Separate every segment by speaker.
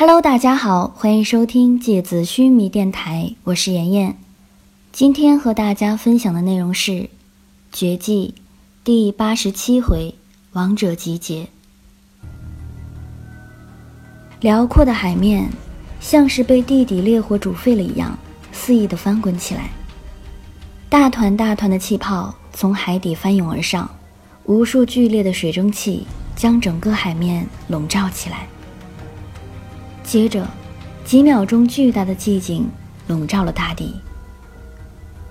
Speaker 1: Hello，大家好，欢迎收听《芥子须弥电台》，我是妍妍。今天和大家分享的内容是《绝技》第八十七回“王者集结”。辽阔的海面像是被地底烈火煮沸了一样，肆意的翻滚起来。大团大团的气泡从海底翻涌而上，无数剧烈的水蒸气将整个海面笼罩起来。接着，几秒钟巨大的寂静笼罩了大地，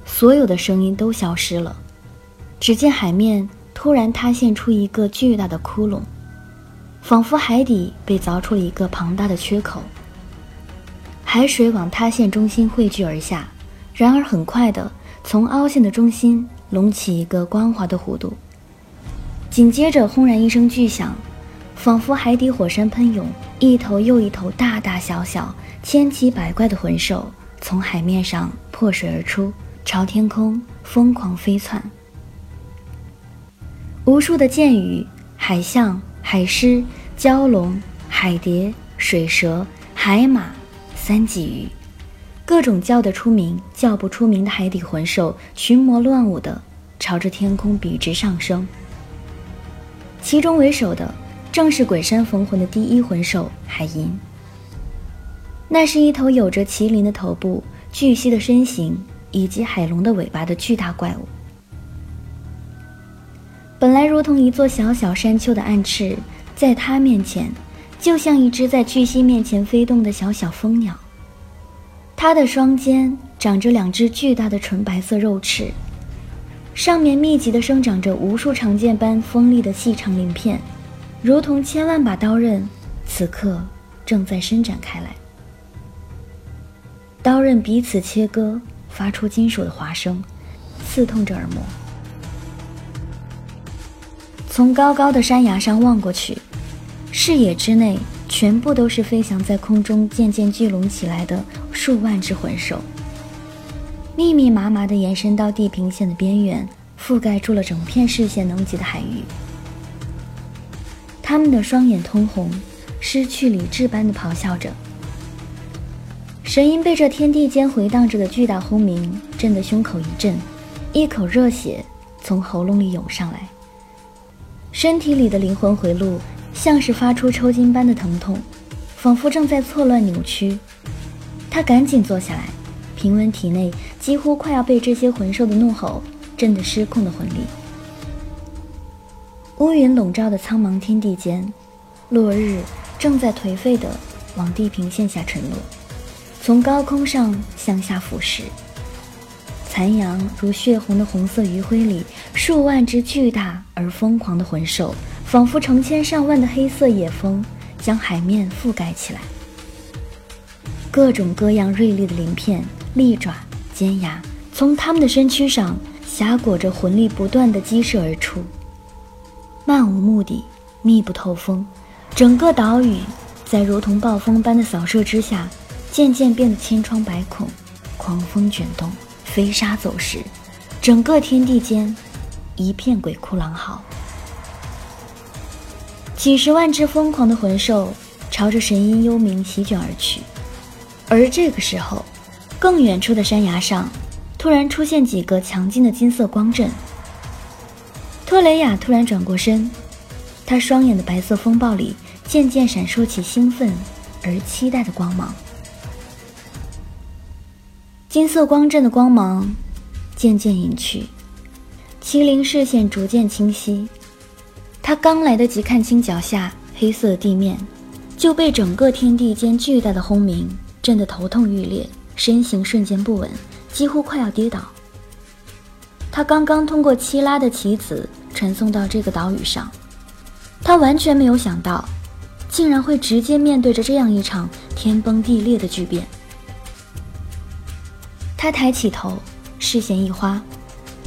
Speaker 1: 所有的声音都消失了。只见海面突然塌陷出一个巨大的窟窿，仿佛海底被凿出了一个庞大的缺口。海水往塌陷中心汇聚而下，然而很快的，从凹陷的中心隆起一个光滑的弧度。紧接着，轰然一声巨响。仿佛海底火山喷涌，一头又一头大大小小、千奇百怪的魂兽从海面上破水而出，朝天空疯狂飞窜。无数的剑鱼、海象、海狮、蛟龙、海蝶、水蛇、海马、三鲫鱼，各种叫得出名、叫不出名的海底魂兽，群魔乱舞的朝着天空笔直上升。其中为首的。正是鬼山逢魂的第一魂兽海银。那是一头有着麒麟的头部、巨蜥的身形以及海龙的尾巴的巨大怪物。本来如同一座小小山丘的暗翅，在它面前，就像一只在巨蜥面前飞动的小小蜂鸟。它的双肩长着两只巨大的纯白色肉翅，上面密集地生长着无数长剑般锋利的细长鳞片。如同千万把刀刃，此刻正在伸展开来。刀刃彼此切割，发出金属的划声，刺痛着耳膜。从高高的山崖上望过去，视野之内全部都是飞翔在空中、渐渐聚拢起来的数万只魂兽，密密麻麻地延伸到地平线的边缘，覆盖住了整片视线能及的海域。他们的双眼通红，失去理智般的咆哮着。神鹰被这天地间回荡着的巨大轰鸣震得胸口一震，一口热血从喉咙里涌上来，身体里的灵魂回路像是发出抽筋般的疼痛，仿佛正在错乱扭曲。他赶紧坐下来，平稳体内几乎快要被这些魂兽的怒吼震得失控的魂力。乌云笼罩的苍茫天地间，落日正在颓废地往地平线下沉落，从高空上向下俯视。残阳如血红的红色余晖里，数万只巨大而疯狂的魂兽，仿佛成千上万的黑色野蜂，将海面覆盖起来。各种各样锐利的鳞片、利爪、尖牙，从它们的身躯上挟裹着魂力，不断地激射而出。漫无目的，密不透风，整个岛屿在如同暴风般的扫射之下，渐渐变得千疮百孔，狂风卷动，飞沙走石，整个天地间一片鬼哭狼嚎。几十万只疯狂的魂兽朝着神音幽冥席卷而去，而这个时候，更远处的山崖上，突然出现几个强劲的金色光阵。托雷亚突然转过身，他双眼的白色风暴里渐渐闪烁起兴奋而期待的光芒。金色光阵的光芒渐渐隐去，麒麟视线逐渐清晰。他刚来得及看清脚下黑色的地面，就被整个天地间巨大的轰鸣震得头痛欲裂，身形瞬间不稳，几乎快要跌倒。他刚刚通过七拉的棋子。传送到这个岛屿上，他完全没有想到，竟然会直接面对着这样一场天崩地裂的巨变。他抬起头，视线一花，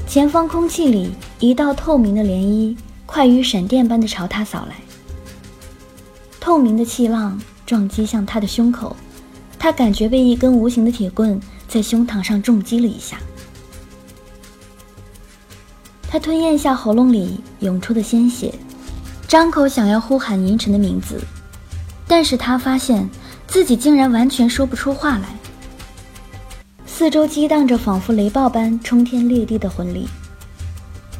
Speaker 1: 前方空气里一道透明的涟漪快于闪电般的朝他扫来。透明的气浪撞击向他的胸口，他感觉被一根无形的铁棍在胸膛上重击了一下。他吞咽下喉咙里涌出的鲜血，张口想要呼喊银尘的名字，但是他发现自己竟然完全说不出话来。四周激荡着仿佛雷暴般冲天裂地的魂力，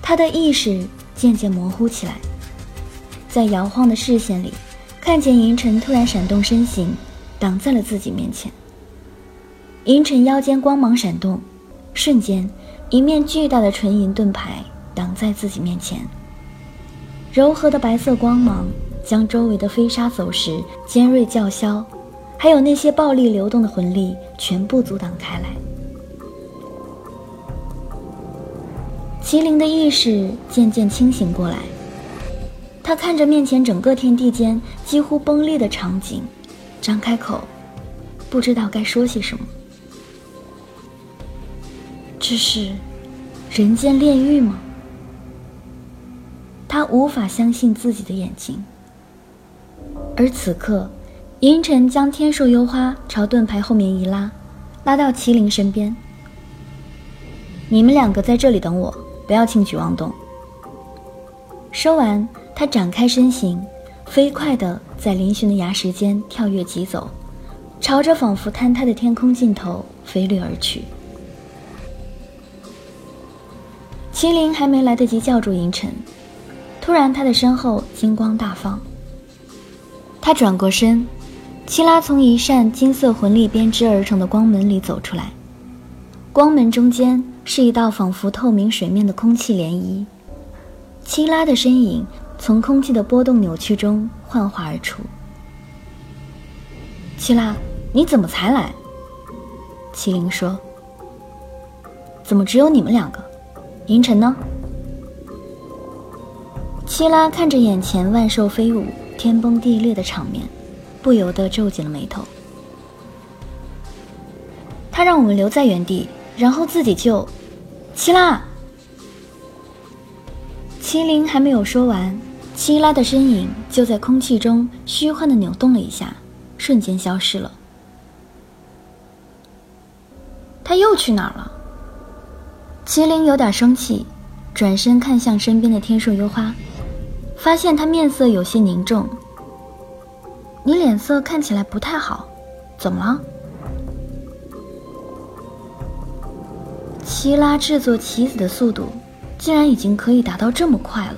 Speaker 1: 他的意识渐渐模糊起来，在摇晃的视线里，看见银尘突然闪动身形，挡在了自己面前。银尘腰间光芒闪动，瞬间，一面巨大的纯银盾牌挡在自己面前。柔和的白色光芒将周围的飞沙走石、尖锐叫嚣，还有那些暴力流动的魂力全部阻挡开来。麒麟的意识渐渐清醒过来，他看着面前整个天地间几乎崩裂的场景，张开口，不知道该说些什么。这是人间炼狱吗？他无法相信自己的眼睛。而此刻，银尘将天树幽花朝盾牌后面一拉，拉到麒麟身边。你们两个在这里等我，不要轻举妄动。说完，他展开身形，飞快地在嶙峋的崖石间跳跃疾走，朝着仿佛坍塌的天空尽头飞掠而去。麒麟还没来得及叫住银尘，突然他的身后金光大放。他转过身，七拉从一扇金色魂力编织而成的光门里走出来，光门中间是一道仿佛透明水面的空气涟漪，七拉的身影从空气的波动扭曲中幻化而出。七拉，你怎么才来？麒麟说：“怎么只有你们两个？”银尘呢？七拉看着眼前万兽飞舞、天崩地裂的场面，不由得皱紧了眉头。他让我们留在原地，然后自己救。七拉，麒麟还没有说完，七拉的身影就在空气中虚幻的扭动了一下，瞬间消失了。他又去哪儿了？麒麟有点生气，转身看向身边的天树幽花，发现他面色有些凝重。你脸色看起来不太好，怎么了？七拉制作棋子的速度，竟然已经可以达到这么快了。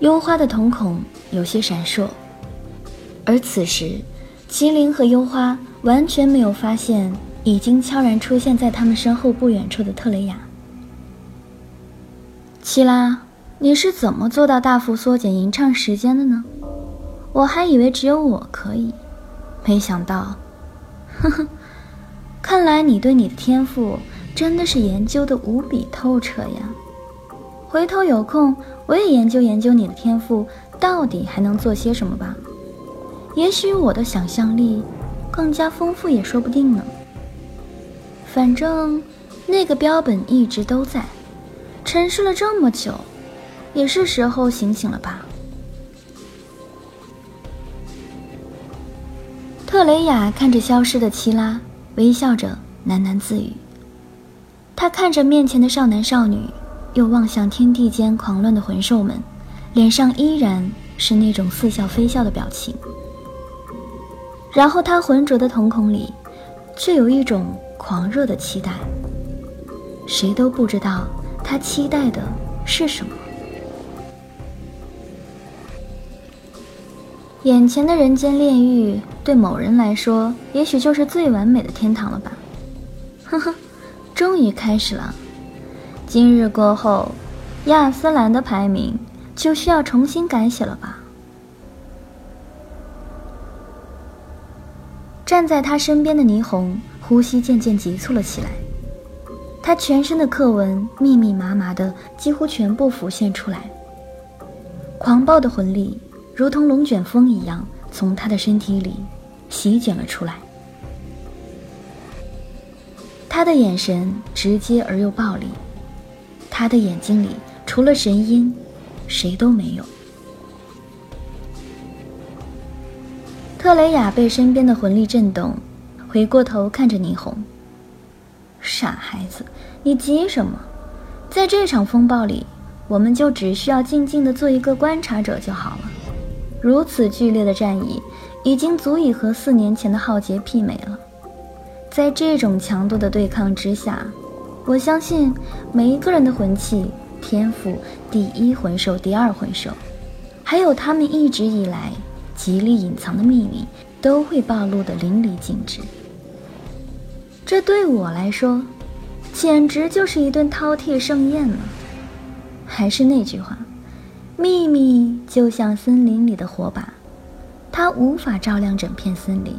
Speaker 1: 幽花的瞳孔有些闪烁，而此时，麒麟和幽花完全没有发现。已经悄然出现在他们身后不远处的特雷雅。七拉，你是怎么做到大幅缩减吟唱时间的呢？我还以为只有我可以，没想到，呵呵，看来你对你的天赋真的是研究的无比透彻呀。回头有空我也研究研究你的天赋到底还能做些什么吧。也许我的想象力更加丰富也说不定呢。反正那个标本一直都在，沉睡了这么久，也是时候醒醒了吧。特雷雅看着消失的七拉，微笑着喃喃自语。他看着面前的少男少女，又望向天地间狂乱的魂兽们，脸上依然是那种似笑非笑的表情。然后他浑浊的瞳孔里，却有一种。狂热的期待，谁都不知道他期待的是什么。眼前的人间炼狱，对某人来说，也许就是最完美的天堂了吧？呵呵，终于开始了。今日过后，亚斯兰的排名就需要重新改写了吧？站在他身边的霓虹。呼吸渐渐急促了起来，他全身的刻纹密密麻麻的，几乎全部浮现出来。狂暴的魂力如同龙卷风一样从他的身体里席卷了出来。他的眼神直接而又暴力，他的眼睛里除了神音，谁都没有。特雷雅被身边的魂力震动。回过头看着霓虹，傻孩子，你急什么？在这场风暴里，我们就只需要静静的做一个观察者就好了。如此剧烈的战役，已经足以和四年前的浩劫媲美了。在这种强度的对抗之下，我相信每一个人的魂器、天赋、第一魂兽、第二魂兽，还有他们一直以来极力隐藏的秘密，都会暴露得淋漓尽致。这对我来说，简直就是一顿饕餮盛宴了。还是那句话，秘密就像森林里的火把，它无法照亮整片森林，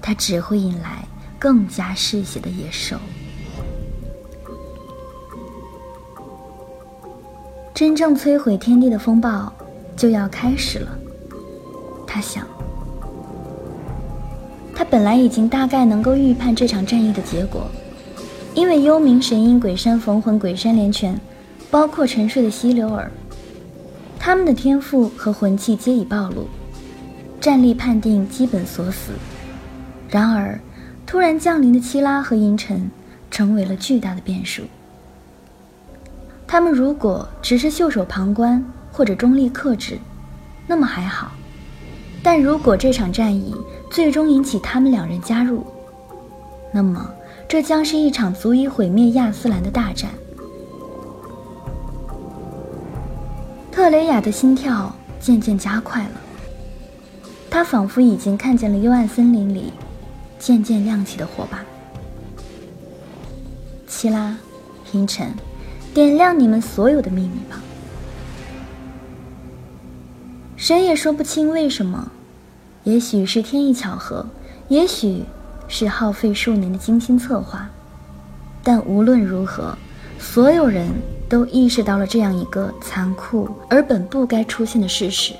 Speaker 1: 它只会引来更加嗜血的野兽。真正摧毁天地的风暴就要开始了，他想。他本来已经大概能够预判这场战役的结果，因为幽冥神鹰、鬼山逢魂、鬼山连拳。包括沉睡的溪流儿，他们的天赋和魂器皆已暴露，战力判定基本锁死。然而，突然降临的七拉和银尘成为了巨大的变数。他们如果只是袖手旁观或者中立克制，那么还好；但如果这场战役最终引起他们两人加入，那么这将是一场足以毁灭亚斯兰的大战。特雷雅的心跳渐渐加快了，她仿佛已经看见了幽暗森林里渐渐亮起的火把。七拉，阴沉，点亮你们所有的秘密吧。谁也说不清为什么，也许是天意巧合，也许是耗费数年的精心策划，但无论如何，所有人。都意识到了这样一个残酷而本不该出现的事实：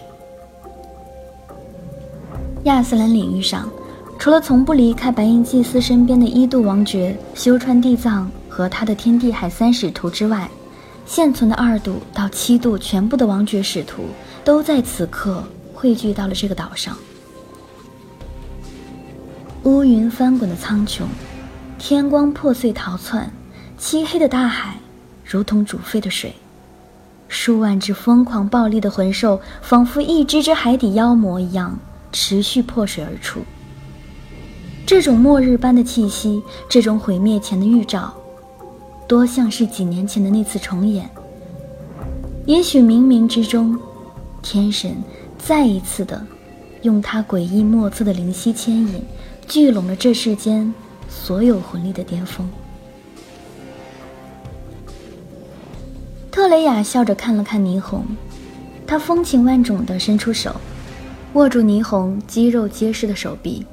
Speaker 1: 亚斯兰领域上，除了从不离开白银祭司身边的一度王爵修川地藏和他的天地海三使徒之外，现存的二度到七度全部的王爵使徒都在此刻汇聚到了这个岛上。乌云翻滚的苍穹，天光破碎逃窜，漆黑的大海。如同煮沸的水，数万只疯狂暴力的魂兽，仿佛一只只海底妖魔一样，持续破水而出。这种末日般的气息，这种毁灭前的预兆，多像是几年前的那次重演。也许冥冥之中，天神再一次的，用他诡异莫测的灵犀牵引，聚拢了这世间所有魂力的巅峰。特雷雅笑着看了看霓虹，她风情万种地伸出手，握住霓虹肌肉结实的手臂，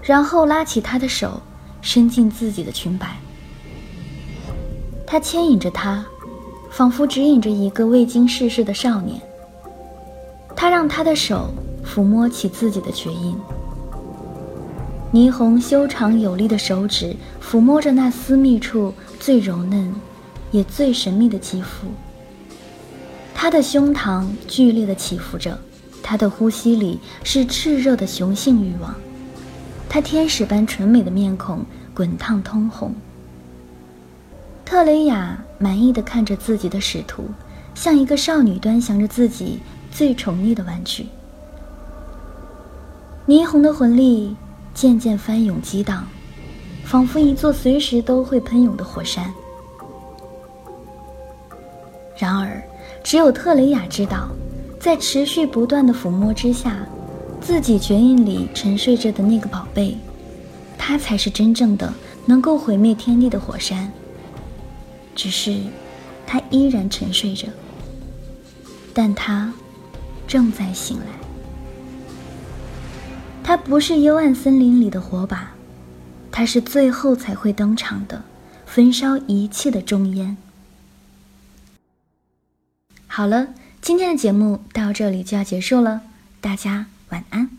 Speaker 1: 然后拉起她的手，伸进自己的裙摆。他牵引着她，仿佛指引着一个未经世事的少年。他让他的手抚摸起自己的绝印。霓虹修长有力的手指抚摸着那私密处最柔嫩。也最神秘的肌肤。他的胸膛剧烈的起伏着，他的呼吸里是炽热的雄性欲望，他天使般纯美的面孔滚烫通红。特雷雅满意的看着自己的使徒，像一个少女端详着自己最宠溺的玩具。霓虹的魂力渐渐翻涌激荡，仿佛一座随时都会喷涌的火山。只有特雷雅知道，在持续不断的抚摸之下，自己绝印里沉睡着的那个宝贝，它才是真正的能够毁灭天地的火山。只是，它依然沉睡着，但它正在醒来。它不是幽暗森林里的火把，它是最后才会登场的，焚烧一切的重烟。好了，今天的节目到这里就要结束了，大家晚安。